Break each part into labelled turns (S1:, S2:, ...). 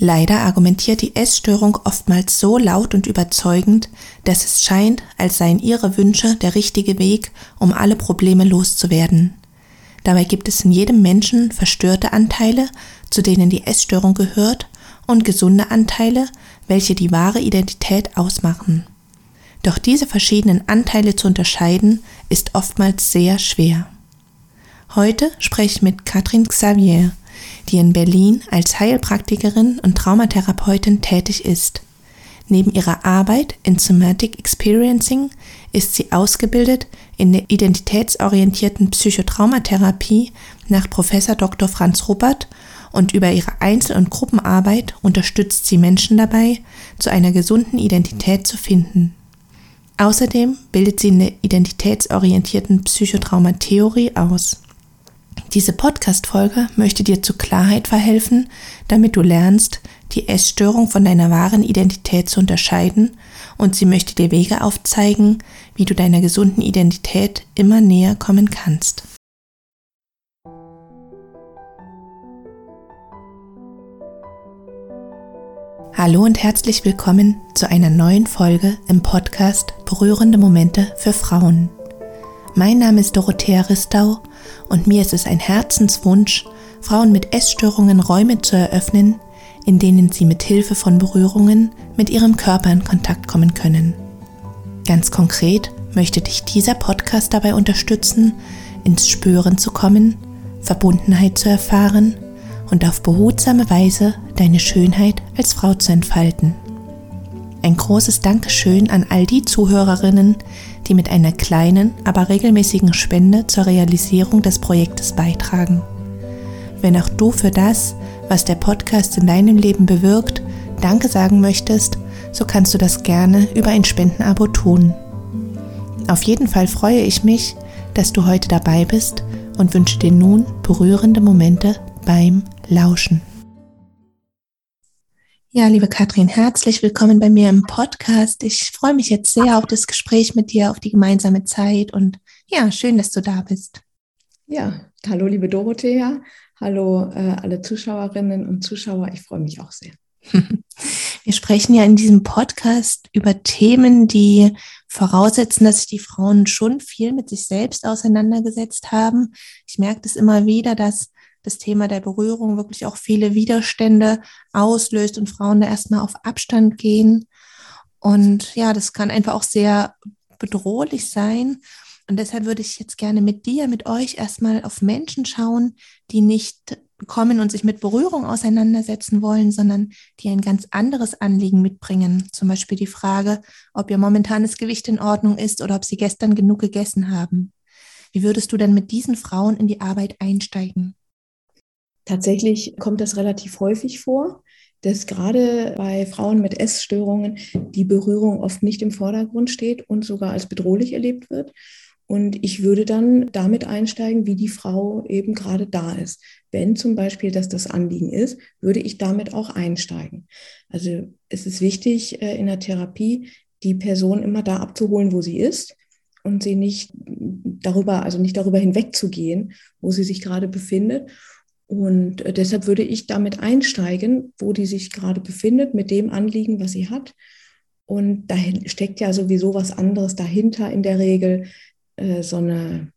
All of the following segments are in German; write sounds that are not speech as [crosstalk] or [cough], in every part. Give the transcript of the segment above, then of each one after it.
S1: Leider argumentiert die Essstörung oftmals so laut und überzeugend, dass es scheint, als seien ihre Wünsche der richtige Weg, um alle Probleme loszuwerden. Dabei gibt es in jedem Menschen verstörte Anteile, zu denen die Essstörung gehört, und gesunde Anteile, welche die wahre Identität ausmachen. Doch diese verschiedenen Anteile zu unterscheiden, ist oftmals sehr schwer. Heute spreche ich mit Katrin Xavier, die in Berlin als Heilpraktikerin und Traumatherapeutin tätig ist. Neben ihrer Arbeit in Somatic Experiencing ist sie ausgebildet in der identitätsorientierten Psychotraumatherapie nach Professor Dr. Franz Ruppert und über ihre Einzel- und Gruppenarbeit unterstützt sie Menschen dabei, zu einer gesunden Identität zu finden. Außerdem bildet sie in der identitätsorientierten Psychotraumatheorie aus. Diese Podcast-Folge möchte dir zu Klarheit verhelfen, damit du lernst, die Essstörung von deiner wahren Identität zu unterscheiden und sie möchte dir Wege aufzeigen, wie du deiner gesunden Identität immer näher kommen kannst. Hallo und herzlich willkommen zu einer neuen Folge im Podcast Berührende Momente für Frauen. Mein Name ist Dorothea Ristau und mir ist es ein Herzenswunsch, Frauen mit Essstörungen Räume zu eröffnen, in denen sie mit Hilfe von Berührungen mit ihrem Körper in Kontakt kommen können. Ganz konkret möchte dich dieser Podcast dabei unterstützen, ins Spüren zu kommen, Verbundenheit zu erfahren und auf behutsame Weise deine Schönheit als Frau zu entfalten. Ein großes Dankeschön an all die Zuhörerinnen, die mit einer kleinen, aber regelmäßigen Spende zur Realisierung des Projektes beitragen. Wenn auch du für das, was der Podcast in deinem Leben bewirkt, Danke sagen möchtest, so kannst du das gerne über ein Spendenabo tun. Auf jeden Fall freue ich mich, dass du heute dabei bist und wünsche dir nun berührende Momente beim Lauschen. Ja, liebe Katrin, herzlich willkommen bei mir im Podcast. Ich freue mich jetzt sehr auf das Gespräch mit dir, auf die gemeinsame Zeit und ja, schön, dass du da bist.
S2: Ja, hallo liebe Dorothea, hallo äh, alle Zuschauerinnen und Zuschauer, ich freue mich auch sehr. [laughs]
S1: Wir sprechen ja in diesem Podcast über Themen, die voraussetzen, dass sich die Frauen schon viel mit sich selbst auseinandergesetzt haben. Ich merke das immer wieder, dass das Thema der Berührung wirklich auch viele Widerstände auslöst und Frauen da erstmal auf Abstand gehen. Und ja, das kann einfach auch sehr bedrohlich sein. Und deshalb würde ich jetzt gerne mit dir, mit euch erstmal auf Menschen schauen, die nicht kommen und sich mit Berührung auseinandersetzen wollen, sondern die ein ganz anderes Anliegen mitbringen. Zum Beispiel die Frage, ob ihr momentanes Gewicht in Ordnung ist oder ob sie gestern genug gegessen haben. Wie würdest du denn mit diesen Frauen in die Arbeit einsteigen?
S2: Tatsächlich kommt das relativ häufig vor, dass gerade bei Frauen mit Essstörungen die Berührung oft nicht im Vordergrund steht und sogar als bedrohlich erlebt wird. Und ich würde dann damit einsteigen, wie die Frau eben gerade da ist. Wenn zum Beispiel das das Anliegen ist, würde ich damit auch einsteigen. Also es ist wichtig äh, in der Therapie, die Person immer da abzuholen, wo sie ist und sie nicht darüber, also nicht darüber hinwegzugehen, wo sie sich gerade befindet und äh, deshalb würde ich damit einsteigen, wo die sich gerade befindet, mit dem Anliegen, was sie hat. Und da steckt ja sowieso was anderes dahinter in der Regel, äh, so eine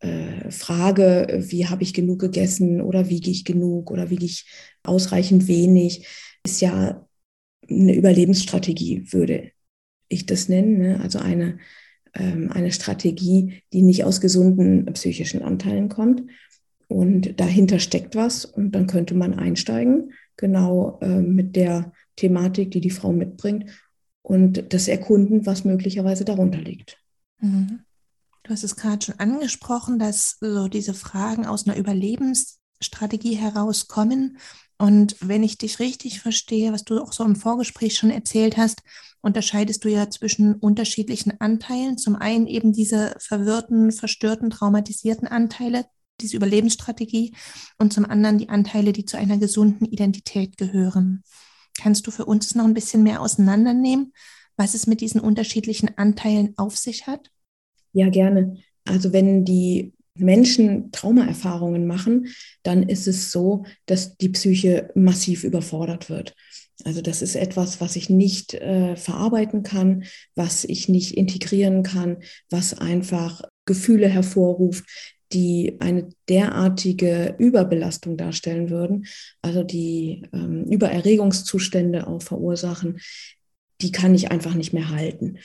S2: äh, Frage, wie habe ich genug gegessen oder wiege ich genug oder wiege ich ausreichend wenig, ist ja eine Überlebensstrategie, würde ich das nennen. Ne? Also eine, ähm, eine Strategie, die nicht aus gesunden psychischen Anteilen kommt. Und dahinter steckt was und dann könnte man einsteigen, genau äh, mit der Thematik, die die Frau mitbringt und das erkunden, was möglicherweise darunter liegt.
S1: Mhm. Du hast es gerade schon angesprochen, dass so diese Fragen aus einer Überlebensstrategie herauskommen. Und wenn ich dich richtig verstehe, was du auch so im Vorgespräch schon erzählt hast, unterscheidest du ja zwischen unterschiedlichen Anteilen. Zum einen eben diese verwirrten, verstörten, traumatisierten Anteile, diese Überlebensstrategie und zum anderen die Anteile, die zu einer gesunden Identität gehören. Kannst du für uns noch ein bisschen mehr auseinandernehmen, was es mit diesen unterschiedlichen Anteilen auf sich hat?
S2: Ja, gerne. Also wenn die Menschen Traumaerfahrungen machen, dann ist es so, dass die Psyche massiv überfordert wird. Also das ist etwas, was ich nicht äh, verarbeiten kann, was ich nicht integrieren kann, was einfach Gefühle hervorruft, die eine derartige Überbelastung darstellen würden, also die ähm, Übererregungszustände auch verursachen, die kann ich einfach nicht mehr halten.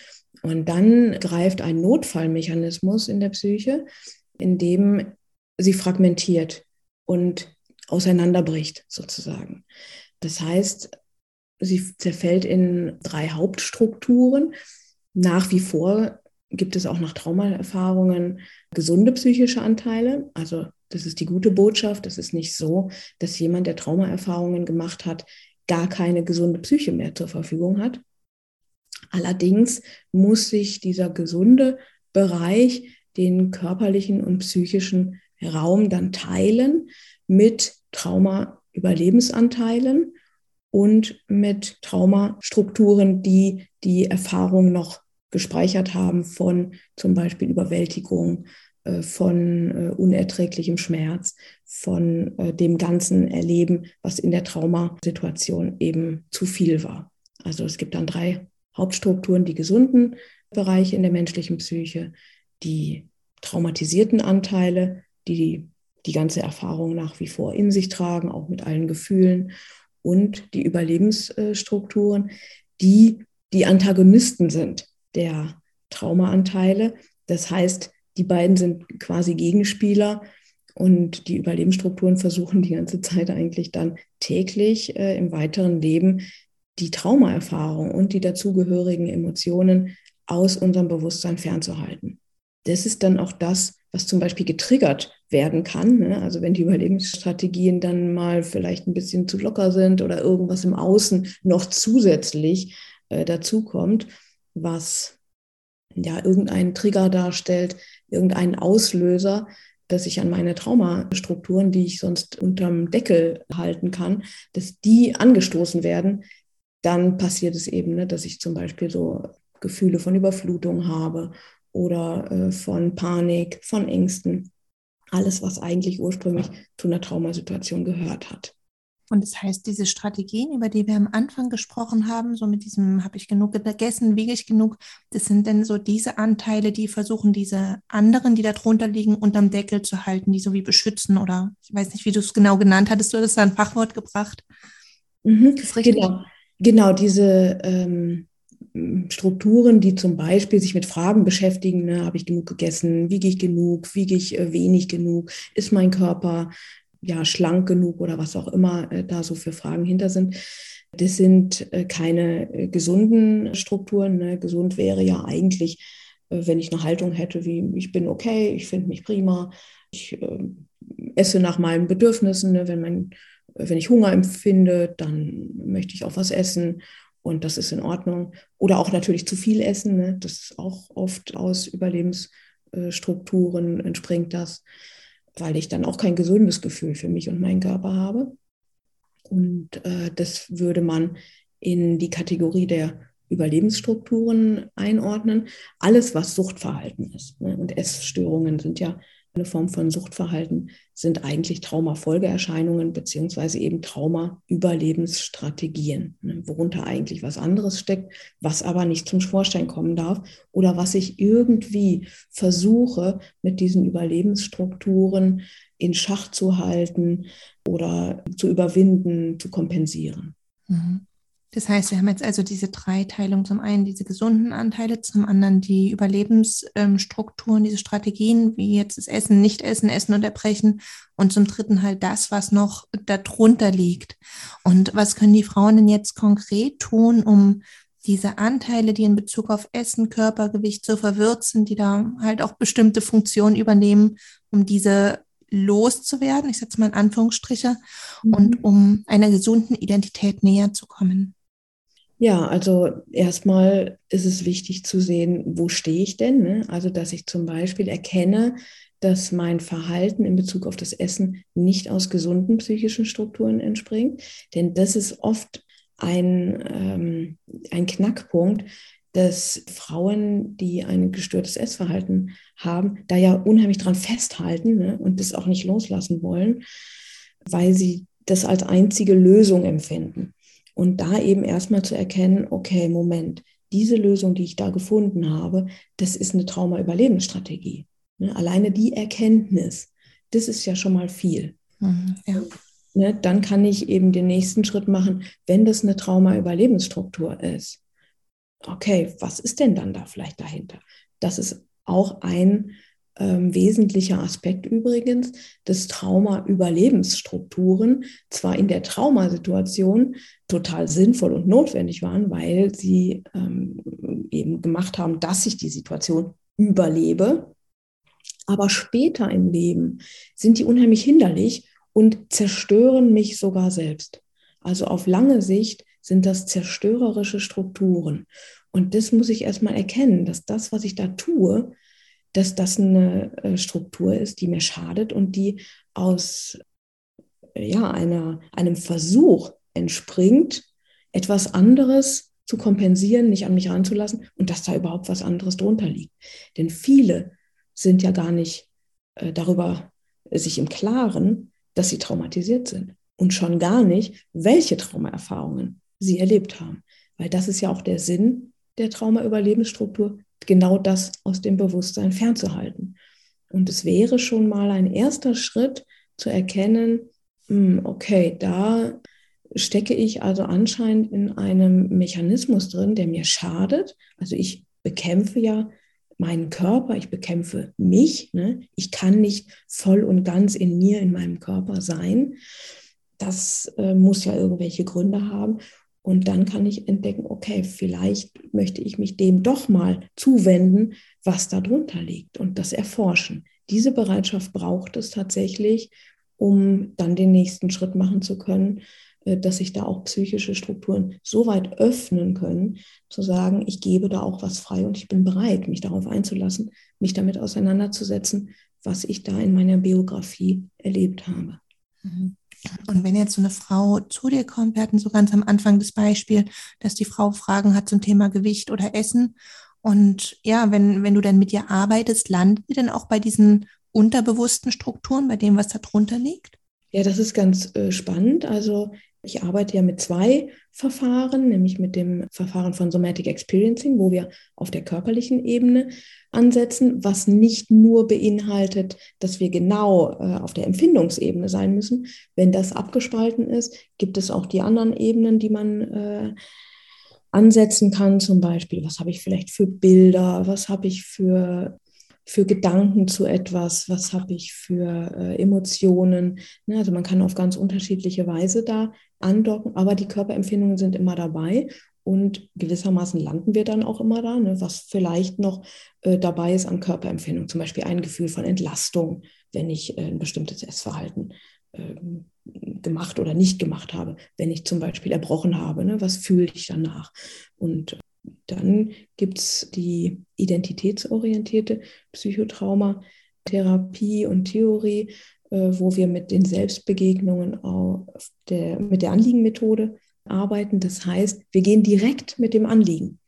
S2: Und dann greift ein Notfallmechanismus in der Psyche, in dem sie fragmentiert und auseinanderbricht sozusagen. Das heißt, sie zerfällt in drei Hauptstrukturen. Nach wie vor gibt es auch nach Traumaerfahrungen gesunde psychische Anteile. Also das ist die gute Botschaft. Es ist nicht so, dass jemand, der Traumaerfahrungen gemacht hat, gar keine gesunde Psyche mehr zur Verfügung hat. Allerdings muss sich dieser gesunde Bereich den körperlichen und psychischen Raum dann teilen mit Trauma-Überlebensanteilen und mit Traumastrukturen, die die Erfahrung noch gespeichert haben von zum Beispiel Überwältigung, äh, von äh, unerträglichem Schmerz, von äh, dem ganzen Erleben, was in der Traumasituation eben zu viel war. Also es gibt dann drei Hauptstrukturen, die gesunden Bereiche in der menschlichen Psyche, die traumatisierten Anteile, die die ganze Erfahrung nach wie vor in sich tragen, auch mit allen Gefühlen, und die Überlebensstrukturen, die die Antagonisten sind der Traumaanteile. Das heißt, die beiden sind quasi Gegenspieler und die Überlebensstrukturen versuchen die ganze Zeit eigentlich dann täglich äh, im weiteren Leben die Traumaerfahrung und die dazugehörigen Emotionen aus unserem Bewusstsein fernzuhalten. Das ist dann auch das, was zum Beispiel getriggert werden kann. Ne? Also wenn die Überlebensstrategien dann mal vielleicht ein bisschen zu locker sind oder irgendwas im Außen noch zusätzlich äh, dazukommt, was ja irgendeinen Trigger darstellt, irgendeinen Auslöser, dass ich an meine Traumastrukturen, die ich sonst unterm Deckel halten kann, dass die angestoßen werden, dann passiert es eben, ne, dass ich zum Beispiel so Gefühle von Überflutung habe oder äh, von Panik, von Ängsten. Alles, was eigentlich ursprünglich zu einer Traumasituation gehört hat.
S1: Und das heißt, diese Strategien, über die wir am Anfang gesprochen haben, so mit diesem, habe ich genug gegessen, wiege ich genug, das sind dann so diese Anteile, die versuchen, diese anderen, die darunter liegen, unterm Deckel zu halten, die so wie beschützen oder ich weiß nicht, wie du es genau genannt hattest, du hast da ein Fachwort gebracht.
S2: Mhm, genau, genau, diese ähm, Strukturen, die zum Beispiel sich mit Fragen beschäftigen, ne, habe ich genug gegessen, wiege ich genug, wiege ich äh, wenig genug, ist mein Körper ja schlank genug oder was auch immer äh, da so für Fragen hinter sind. Das sind äh, keine äh, gesunden Strukturen. Ne? Gesund wäre ja eigentlich, wenn ich eine Haltung hätte wie ich bin okay, ich finde mich prima, ich äh, esse nach meinen Bedürfnissen. Ne? Wenn, mein, wenn ich Hunger empfinde, dann möchte ich auch was essen und das ist in Ordnung. Oder auch natürlich zu viel essen. Ne? Das ist auch oft aus Überlebensstrukturen entspringt das, weil ich dann auch kein gesundes Gefühl für mich und meinen Körper habe. Und äh, das würde man in die Kategorie der Überlebensstrukturen einordnen. Alles, was Suchtverhalten ist. Ne? Und Essstörungen sind ja eine Form von Suchtverhalten sind eigentlich Traumafolgeerscheinungen beziehungsweise eben Trauma-Überlebensstrategien, ne, worunter eigentlich was anderes steckt, was aber nicht zum Vorstein kommen darf oder was ich irgendwie versuche mit diesen Überlebensstrukturen in Schach zu halten oder zu überwinden, zu kompensieren.
S1: Mhm. Das heißt, wir haben jetzt also diese Dreiteilung, zum einen diese gesunden Anteile, zum anderen die Überlebensstrukturen, diese Strategien, wie jetzt das Essen, Nicht-Essen, Essen unterbrechen und zum dritten halt das, was noch darunter liegt. Und was können die Frauen denn jetzt konkret tun, um diese Anteile, die in Bezug auf Essen, Körpergewicht so verwirrt sind, die da halt auch bestimmte Funktionen übernehmen, um diese loszuwerden, ich setze mal in Anführungsstriche, mhm. und um einer gesunden Identität näher zu kommen?
S2: Ja, also erstmal ist es wichtig zu sehen, wo stehe ich denn? Ne? Also, dass ich zum Beispiel erkenne, dass mein Verhalten in Bezug auf das Essen nicht aus gesunden psychischen Strukturen entspringt. Denn das ist oft ein, ähm, ein Knackpunkt, dass Frauen, die ein gestörtes Essverhalten haben, da ja unheimlich dran festhalten ne, und das auch nicht loslassen wollen, weil sie das als einzige Lösung empfinden. Und da eben erstmal zu erkennen, okay, Moment, diese Lösung, die ich da gefunden habe, das ist eine Trauma-Überlebensstrategie. Ne, alleine die Erkenntnis, das ist ja schon mal viel. Mhm, ja. Ne, dann kann ich eben den nächsten Schritt machen, wenn das eine Trauma-Überlebensstruktur ist. Okay, was ist denn dann da vielleicht dahinter? Das ist auch ein ähm, wesentlicher Aspekt übrigens, dass Trauma-Überlebensstrukturen zwar in der Traumasituation total sinnvoll und notwendig waren, weil sie ähm, eben gemacht haben, dass ich die Situation überlebe, aber später im Leben sind die unheimlich hinderlich und zerstören mich sogar selbst. Also auf lange Sicht sind das zerstörerische Strukturen. Und das muss ich erstmal erkennen, dass das, was ich da tue, dass das eine äh, Struktur ist, die mir schadet und die aus ja, einer, einem Versuch entspringt, etwas anderes zu kompensieren, nicht an mich ranzulassen und dass da überhaupt was anderes drunter liegt. Denn viele sind ja gar nicht äh, darüber sich im Klaren, dass sie traumatisiert sind und schon gar nicht, welche Traumaerfahrungen sie erlebt haben. Weil das ist ja auch der Sinn der Trauma-Überlebensstruktur, genau das aus dem Bewusstsein fernzuhalten. Und es wäre schon mal ein erster Schritt zu erkennen, hm, okay, da stecke ich also anscheinend in einem Mechanismus drin, der mir schadet. Also ich bekämpfe ja meinen Körper, ich bekämpfe mich. Ne? Ich kann nicht voll und ganz in mir, in meinem Körper sein. Das äh, muss ja irgendwelche Gründe haben. Und dann kann ich entdecken, okay, vielleicht möchte ich mich dem doch mal zuwenden, was da drunter liegt und das erforschen. Diese Bereitschaft braucht es tatsächlich, um dann den nächsten Schritt machen zu können, dass sich da auch psychische Strukturen so weit öffnen können, zu sagen, ich gebe da auch was frei und ich bin bereit, mich darauf einzulassen, mich damit auseinanderzusetzen, was ich da in meiner Biografie erlebt habe.
S1: Mhm. Und wenn jetzt so eine Frau zu dir kommt, wir hatten so ganz am Anfang das Beispiel, dass die Frau Fragen hat zum Thema Gewicht oder Essen. Und ja, wenn, wenn du dann mit ihr arbeitest, landet ihr dann auch bei diesen unterbewussten Strukturen, bei dem, was da drunter liegt?
S2: Ja, das ist ganz äh, spannend. Also ich arbeite ja mit zwei Verfahren, nämlich mit dem Verfahren von Somatic Experiencing, wo wir auf der körperlichen Ebene ansetzen, was nicht nur beinhaltet, dass wir genau äh, auf der Empfindungsebene sein müssen. Wenn das abgespalten ist, gibt es auch die anderen Ebenen, die man äh, ansetzen kann. Zum Beispiel, was habe ich vielleicht für Bilder, was habe ich für für Gedanken zu etwas, was habe ich für äh, Emotionen. Ne? Also man kann auf ganz unterschiedliche Weise da andocken, aber die Körperempfindungen sind immer dabei und gewissermaßen landen wir dann auch immer da, ne? was vielleicht noch äh, dabei ist an Körperempfindung, zum Beispiel ein Gefühl von Entlastung, wenn ich äh, ein bestimmtes Essverhalten ähm, gemacht oder nicht gemacht habe, wenn ich zum Beispiel erbrochen habe, ne? was fühle ich danach? Und dann gibt es die identitätsorientierte Psychotraumatherapie und Theorie, äh, wo wir mit den Selbstbegegnungen der, mit der Anliegenmethode arbeiten. Das heißt, wir gehen direkt mit dem Anliegen.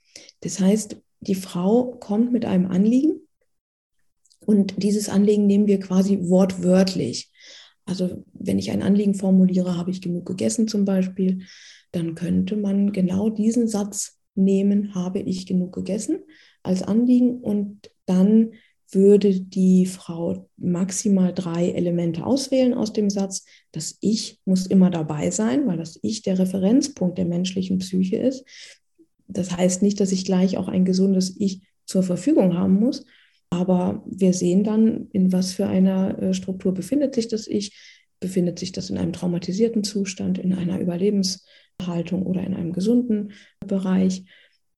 S2: Das heißt, die Frau kommt mit einem Anliegen und dieses Anliegen nehmen wir quasi wortwörtlich. Also wenn ich ein Anliegen formuliere, habe ich genug gegessen zum Beispiel, dann könnte man genau diesen Satz nehmen, habe ich genug gegessen als Anliegen und dann würde die Frau maximal drei Elemente auswählen aus dem Satz. Das Ich muss immer dabei sein, weil das Ich der Referenzpunkt der menschlichen Psyche ist. Das heißt nicht, dass ich gleich auch ein gesundes Ich zur Verfügung haben muss, aber wir sehen dann, in was für einer äh, Struktur befindet sich das Ich. Befindet sich das in einem traumatisierten Zustand, in einer Überlebenshaltung oder in einem gesunden Bereich?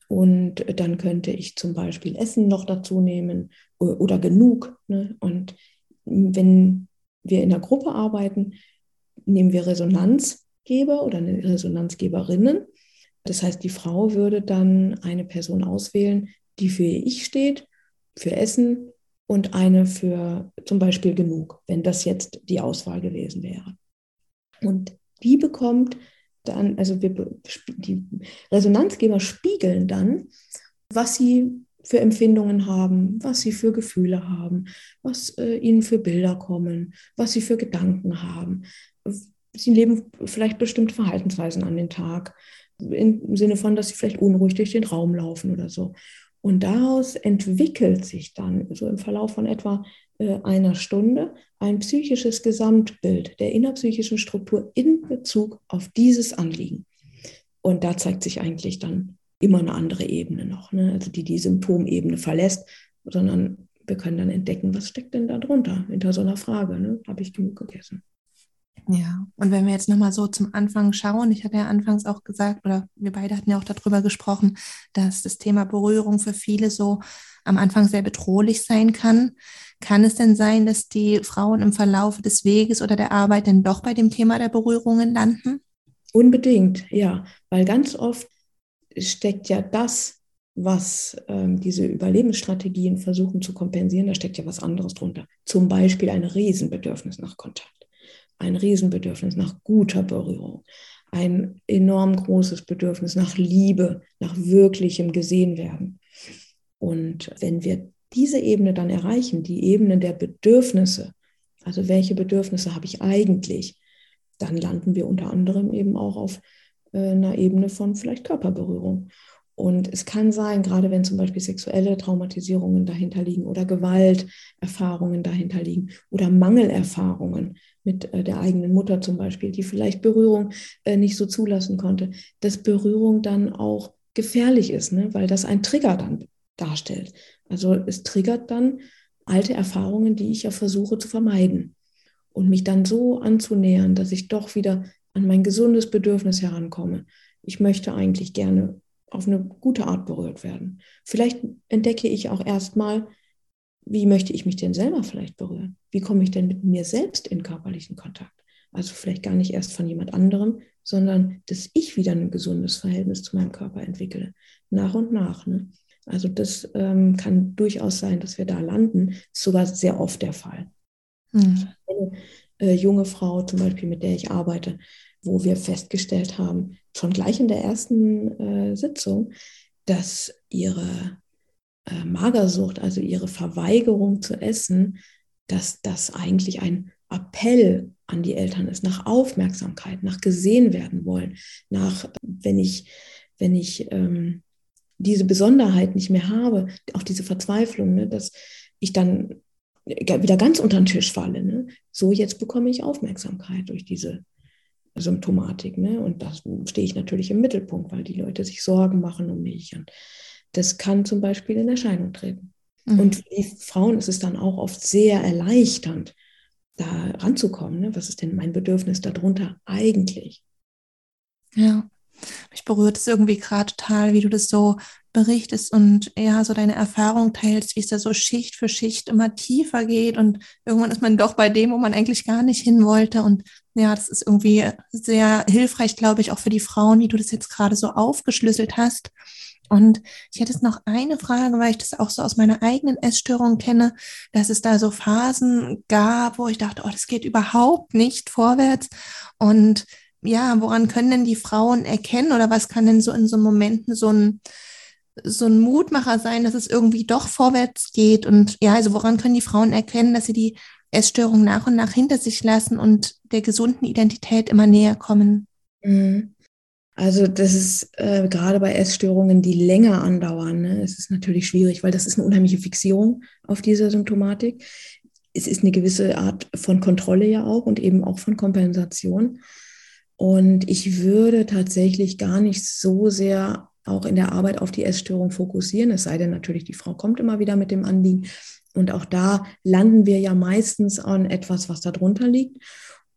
S2: Und dann könnte ich zum Beispiel Essen noch dazu nehmen oder genug. Ne? Und wenn wir in der Gruppe arbeiten, nehmen wir Resonanzgeber oder Resonanzgeberinnen. Das heißt, die Frau würde dann eine Person auswählen, die für ihr Ich steht, für Essen und eine für zum Beispiel genug, wenn das jetzt die Auswahl gewesen wäre. Und die bekommt dann, also wir, die Resonanzgeber spiegeln dann, was sie für Empfindungen haben, was sie für Gefühle haben, was äh, ihnen für Bilder kommen, was sie für Gedanken haben. Sie leben vielleicht bestimmte Verhaltensweisen an den Tag, im Sinne von, dass sie vielleicht unruhig durch den Raum laufen oder so. Und daraus entwickelt sich dann so im Verlauf von etwa äh, einer Stunde ein psychisches Gesamtbild der innerpsychischen Struktur in Bezug auf dieses Anliegen. Und da zeigt sich eigentlich dann immer eine andere Ebene noch, ne? also die die Symptomebene verlässt, sondern wir können dann entdecken, was steckt denn da drunter, hinter so einer Frage, ne? habe ich genug gegessen.
S1: Ja, und wenn wir jetzt nochmal so zum Anfang schauen, ich habe ja anfangs auch gesagt, oder wir beide hatten ja auch darüber gesprochen, dass das Thema Berührung für viele so am Anfang sehr bedrohlich sein kann. Kann es denn sein, dass die Frauen im Verlauf des Weges oder der Arbeit denn doch bei dem Thema der Berührungen landen?
S2: Unbedingt, ja, weil ganz oft steckt ja das, was ähm, diese Überlebensstrategien versuchen zu kompensieren, da steckt ja was anderes drunter. Zum Beispiel ein Riesenbedürfnis nach Kontakt, ein Riesenbedürfnis nach guter Berührung, ein enorm großes Bedürfnis nach Liebe, nach wirklichem Gesehenwerden. Und wenn wir diese Ebene dann erreichen, die Ebene der Bedürfnisse, also welche Bedürfnisse habe ich eigentlich, dann landen wir unter anderem eben auch auf äh, einer Ebene von vielleicht Körperberührung. Und es kann sein, gerade wenn zum Beispiel sexuelle Traumatisierungen dahinter liegen oder Gewalterfahrungen dahinter liegen oder Mangelerfahrungen mit äh, der eigenen Mutter zum Beispiel, die vielleicht Berührung äh, nicht so zulassen konnte, dass Berührung dann auch gefährlich ist, ne? weil das ein Trigger dann darstellt. Also es triggert dann alte Erfahrungen, die ich ja versuche zu vermeiden und mich dann so anzunähern, dass ich doch wieder an mein gesundes Bedürfnis herankomme. Ich möchte eigentlich gerne auf eine gute Art berührt werden. Vielleicht entdecke ich auch erstmal, wie möchte ich mich denn selber vielleicht berühren? Wie komme ich denn mit mir selbst in körperlichen Kontakt? Also vielleicht gar nicht erst von jemand anderem, sondern dass ich wieder ein gesundes Verhältnis zu meinem Körper entwickle. Nach und nach. Ne? Also das ähm, kann durchaus sein, dass wir da landen. Ist sogar sehr oft der Fall. Mhm. Eine äh, junge Frau zum Beispiel, mit der ich arbeite, wo wir festgestellt haben, schon gleich in der ersten äh, Sitzung, dass ihre äh, Magersucht, also ihre Verweigerung zu essen, dass das eigentlich ein Appell an die Eltern ist, nach Aufmerksamkeit, nach gesehen werden wollen, nach, wenn ich, wenn ich ähm, diese Besonderheit nicht mehr habe, auch diese Verzweiflung, ne, dass ich dann wieder ganz unter den Tisch falle. Ne? So, jetzt bekomme ich Aufmerksamkeit durch diese Symptomatik. Ne? Und da stehe ich natürlich im Mittelpunkt, weil die Leute sich Sorgen machen um mich. Und das kann zum Beispiel in Erscheinung treten. Mhm. Und für die Frauen ist es dann auch oft sehr erleichternd, da ranzukommen. Ne? Was ist denn mein Bedürfnis darunter eigentlich?
S1: Ja. Mich berührt es irgendwie gerade total, wie du das so berichtest und ja, so deine Erfahrung teilst, wie es da so Schicht für Schicht immer tiefer geht und irgendwann ist man doch bei dem, wo man eigentlich gar nicht hin wollte und ja, das ist irgendwie sehr hilfreich, glaube ich, auch für die Frauen, wie du das jetzt gerade so aufgeschlüsselt hast. Und ich hätte jetzt noch eine Frage, weil ich das auch so aus meiner eigenen Essstörung kenne, dass es da so Phasen gab, wo ich dachte, oh, das geht überhaupt nicht vorwärts. Und ja, woran können denn die Frauen erkennen oder was kann denn so in so Momenten so ein, so ein Mutmacher sein, dass es irgendwie doch vorwärts geht? Und ja, also woran können die Frauen erkennen, dass sie die Essstörung nach und nach hinter sich lassen und der gesunden Identität immer näher kommen?
S2: Mhm. Also das ist äh, gerade bei Essstörungen, die länger andauern, ne, es ist natürlich schwierig, weil das ist eine unheimliche Fixierung auf diese Symptomatik. Es ist eine gewisse Art von Kontrolle ja auch und eben auch von Kompensation. Und ich würde tatsächlich gar nicht so sehr auch in der Arbeit auf die Essstörung fokussieren, es sei denn natürlich, die Frau kommt immer wieder mit dem Anliegen. Und auch da landen wir ja meistens an etwas, was darunter liegt.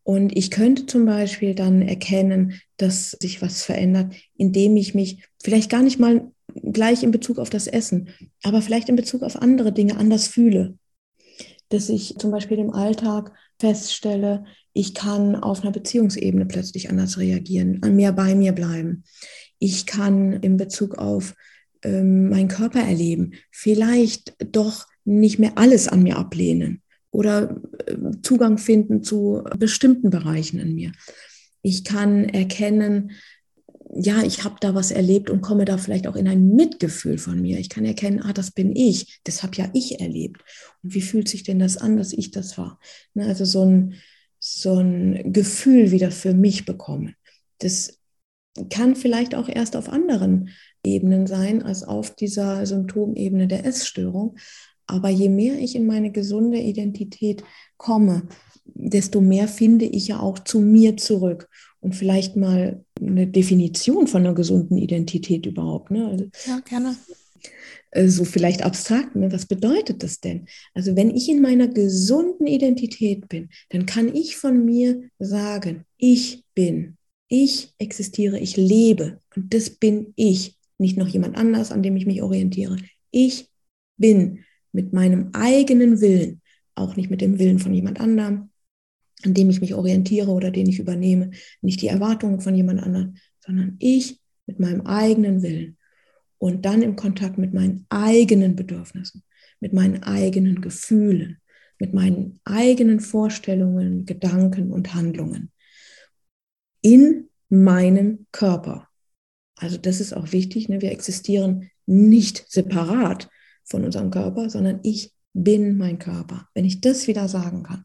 S2: Und ich könnte zum Beispiel dann erkennen, dass sich was verändert, indem ich mich vielleicht gar nicht mal gleich in Bezug auf das Essen, aber vielleicht in Bezug auf andere Dinge anders fühle. Dass ich zum Beispiel im Alltag feststelle, ich kann auf einer Beziehungsebene plötzlich anders reagieren, mehr bei mir bleiben. Ich kann in Bezug auf ähm, meinen Körper erleben, vielleicht doch nicht mehr alles an mir ablehnen oder äh, Zugang finden zu bestimmten Bereichen in mir. Ich kann erkennen, ja, ich habe da was erlebt und komme da vielleicht auch in ein Mitgefühl von mir. Ich kann erkennen, ah, das bin ich, das habe ja ich erlebt. Und wie fühlt sich denn das an, dass ich das war? Ne, also so ein, so ein Gefühl wieder für mich bekommen. Das kann vielleicht auch erst auf anderen Ebenen sein als auf dieser Symptomebene der Essstörung. Aber je mehr ich in meine gesunde Identität komme, desto mehr finde ich ja auch zu mir zurück. Und vielleicht mal eine Definition von einer gesunden Identität überhaupt. Ne? Also,
S1: ja, gerne.
S2: Äh, so vielleicht abstrakt, ne? was bedeutet das denn? Also wenn ich in meiner gesunden Identität bin, dann kann ich von mir sagen, ich bin, ich existiere, ich lebe und das bin ich, nicht noch jemand anders, an dem ich mich orientiere. Ich bin mit meinem eigenen Willen, auch nicht mit dem Willen von jemand anderem, an dem ich mich orientiere oder den ich übernehme, nicht die Erwartungen von jemand anderem, sondern ich mit meinem eigenen Willen und dann im Kontakt mit meinen eigenen Bedürfnissen, mit meinen eigenen Gefühlen, mit meinen eigenen Vorstellungen, Gedanken und Handlungen in meinem Körper. Also das ist auch wichtig, ne? wir existieren nicht separat von unserem Körper, sondern ich bin mein Körper. Wenn ich das wieder sagen kann,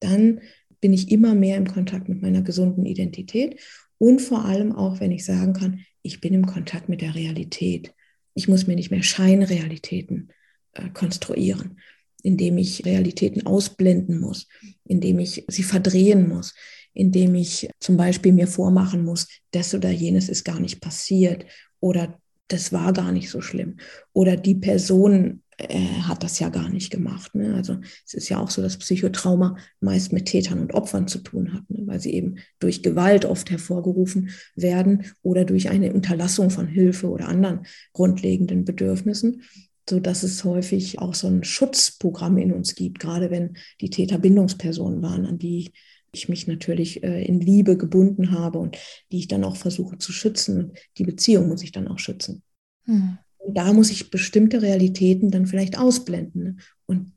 S2: dann bin ich immer mehr im Kontakt mit meiner gesunden Identität und vor allem auch, wenn ich sagen kann, ich bin im Kontakt mit der Realität. Ich muss mir nicht mehr Scheinrealitäten äh, konstruieren, indem ich Realitäten ausblenden muss, indem ich sie verdrehen muss, indem ich zum Beispiel mir vormachen muss, das oder jenes ist gar nicht passiert oder das war gar nicht so schlimm oder die Person äh, hat das ja gar nicht gemacht. Ne? Also es ist ja auch so, dass Psychotrauma meist mit Tätern und Opfern zu tun hat, ne? weil sie eben durch Gewalt oft hervorgerufen werden oder durch eine Unterlassung von Hilfe oder anderen grundlegenden Bedürfnissen so dass es häufig auch so ein Schutzprogramm in uns gibt, gerade wenn die Täter Bindungspersonen waren, an die ich mich natürlich äh, in Liebe gebunden habe und die ich dann auch versuche zu schützen. Die Beziehung muss ich dann auch schützen. Hm. Und da muss ich bestimmte Realitäten dann vielleicht ausblenden. Ne? Und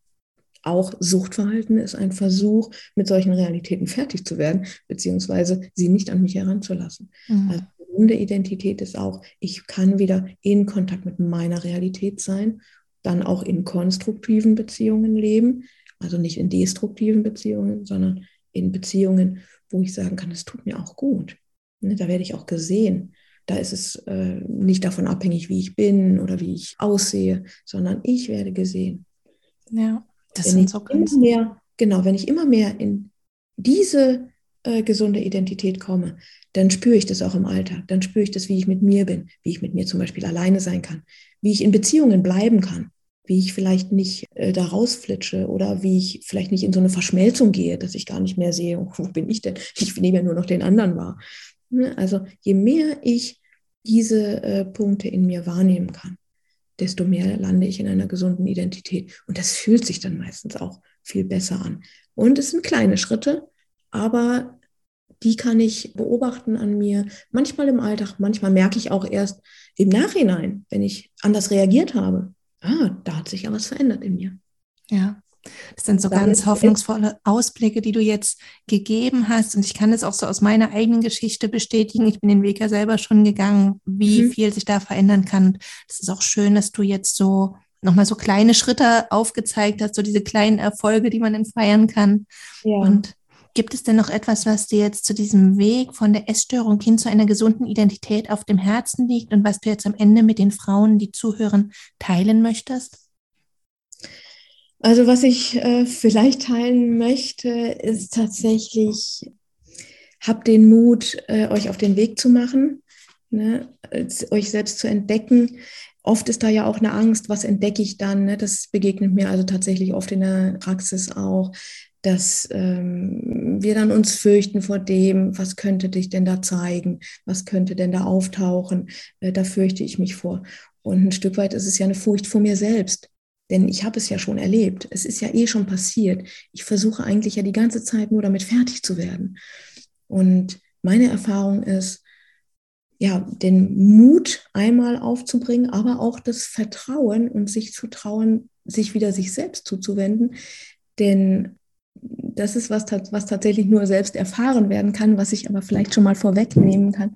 S2: auch Suchtverhalten ist ein Versuch, mit solchen Realitäten fertig zu werden, beziehungsweise sie nicht an mich heranzulassen. Mhm. Also gesunde Identität ist auch, ich kann wieder in Kontakt mit meiner Realität sein, dann auch in konstruktiven Beziehungen leben, also nicht in destruktiven Beziehungen, sondern in Beziehungen, wo ich sagen kann, es tut mir auch gut. Ne? Da werde ich auch gesehen. Da ist es äh, nicht davon abhängig, wie ich bin oder wie ich aussehe, sondern ich werde gesehen.
S1: Ja,
S2: das wenn sind so ganz mehr, genau, wenn ich immer mehr in diese äh, gesunde Identität komme, dann spüre ich das auch im Alltag. Dann spüre ich das, wie ich mit mir bin, wie ich mit mir zum Beispiel alleine sein kann, wie ich in Beziehungen bleiben kann, wie ich vielleicht nicht äh, da rausflitsche oder wie ich vielleicht nicht in so eine Verschmelzung gehe, dass ich gar nicht mehr sehe, wo bin ich denn? Ich nehme ja nur noch den anderen wahr. Ne? Also je mehr ich diese äh, Punkte in mir wahrnehmen kann, desto mehr lande ich in einer gesunden Identität. Und das fühlt sich dann meistens auch viel besser an. Und es sind kleine Schritte, aber die kann ich beobachten an mir, manchmal im Alltag, manchmal merke ich auch erst im Nachhinein, wenn ich anders reagiert habe. Ah, da hat sich ja was verändert in mir.
S1: Ja. Das sind so ganz hoffnungsvolle Ausblicke, die du jetzt gegeben hast. Und ich kann es auch so aus meiner eigenen Geschichte bestätigen. Ich bin den Weg ja selber schon gegangen, wie mhm. viel sich da verändern kann. Es ist auch schön, dass du jetzt so nochmal so kleine Schritte aufgezeigt hast, so diese kleinen Erfolge, die man dann feiern kann. Ja. Und gibt es denn noch etwas, was dir jetzt zu diesem Weg von der Essstörung hin zu einer gesunden Identität auf dem Herzen liegt und was du jetzt am Ende mit den Frauen, die zuhören, teilen möchtest?
S2: Also was ich äh, vielleicht teilen möchte, ist tatsächlich, habt den Mut, äh, euch auf den Weg zu machen, ne, euch selbst zu entdecken. Oft ist da ja auch eine Angst, was entdecke ich dann? Ne? Das begegnet mir also tatsächlich oft in der Praxis auch, dass ähm, wir dann uns fürchten vor dem, was könnte dich denn da zeigen, was könnte denn da auftauchen, äh, da fürchte ich mich vor. Und ein Stück weit ist es ja eine Furcht vor mir selbst. Denn ich habe es ja schon erlebt. Es ist ja eh schon passiert. Ich versuche eigentlich ja die ganze Zeit nur damit fertig zu werden. Und meine Erfahrung ist, ja, den Mut einmal aufzubringen, aber auch das Vertrauen und sich zu trauen, sich wieder sich selbst zuzuwenden. Denn das ist was, was tatsächlich nur selbst erfahren werden kann, was ich aber vielleicht schon mal vorwegnehmen kann.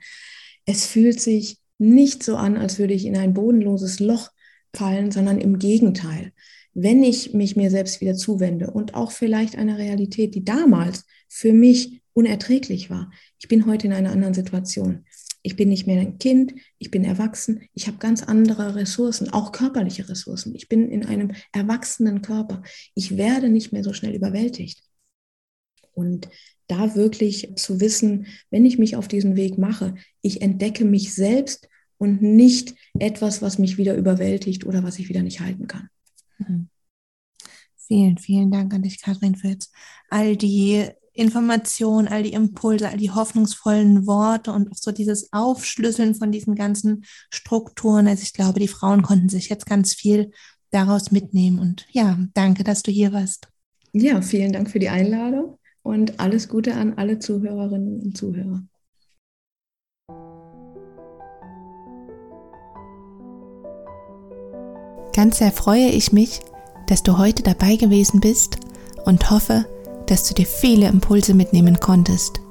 S2: Es fühlt sich nicht so an, als würde ich in ein bodenloses Loch fallen, sondern im Gegenteil. Wenn ich mich mir selbst wieder zuwende und auch vielleicht einer Realität, die damals für mich unerträglich war. Ich bin heute in einer anderen Situation. Ich bin nicht mehr ein Kind, ich bin erwachsen, ich habe ganz andere Ressourcen, auch körperliche Ressourcen. Ich bin in einem erwachsenen Körper. Ich werde nicht mehr so schnell überwältigt. Und da wirklich zu wissen, wenn ich mich auf diesen Weg mache, ich entdecke mich selbst und nicht etwas, was mich wieder überwältigt oder was ich wieder nicht halten kann. Mhm.
S1: Vielen, vielen Dank an dich, Kathrin, für all die Informationen, all die Impulse, all die hoffnungsvollen Worte und auch so dieses Aufschlüsseln von diesen ganzen Strukturen. Also ich glaube, die Frauen konnten sich jetzt ganz viel daraus mitnehmen. Und ja, danke, dass du hier warst.
S2: Ja, vielen Dank für die Einladung und alles Gute an alle Zuhörerinnen und Zuhörer.
S1: Ganz sehr freue ich mich, dass du heute dabei gewesen bist und hoffe, dass du dir viele Impulse mitnehmen konntest.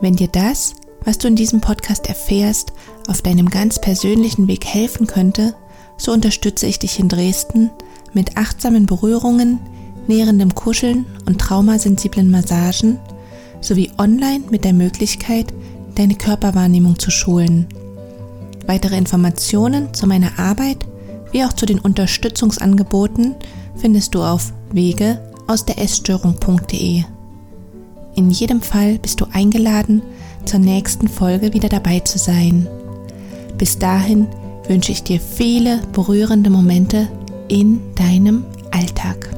S1: Wenn dir das, was du in diesem Podcast erfährst, auf deinem ganz persönlichen Weg helfen könnte, so unterstütze ich dich in Dresden mit achtsamen Berührungen, nährendem Kuscheln und traumasensiblen Massagen sowie online mit der Möglichkeit, deine Körperwahrnehmung zu schulen. Weitere Informationen zu meiner Arbeit wie auch zu den Unterstützungsangeboten findest du auf wege aus der Essstörung.de. In jedem Fall bist du eingeladen, zur nächsten Folge wieder dabei zu sein. Bis dahin wünsche ich dir viele berührende Momente in deinem Alltag.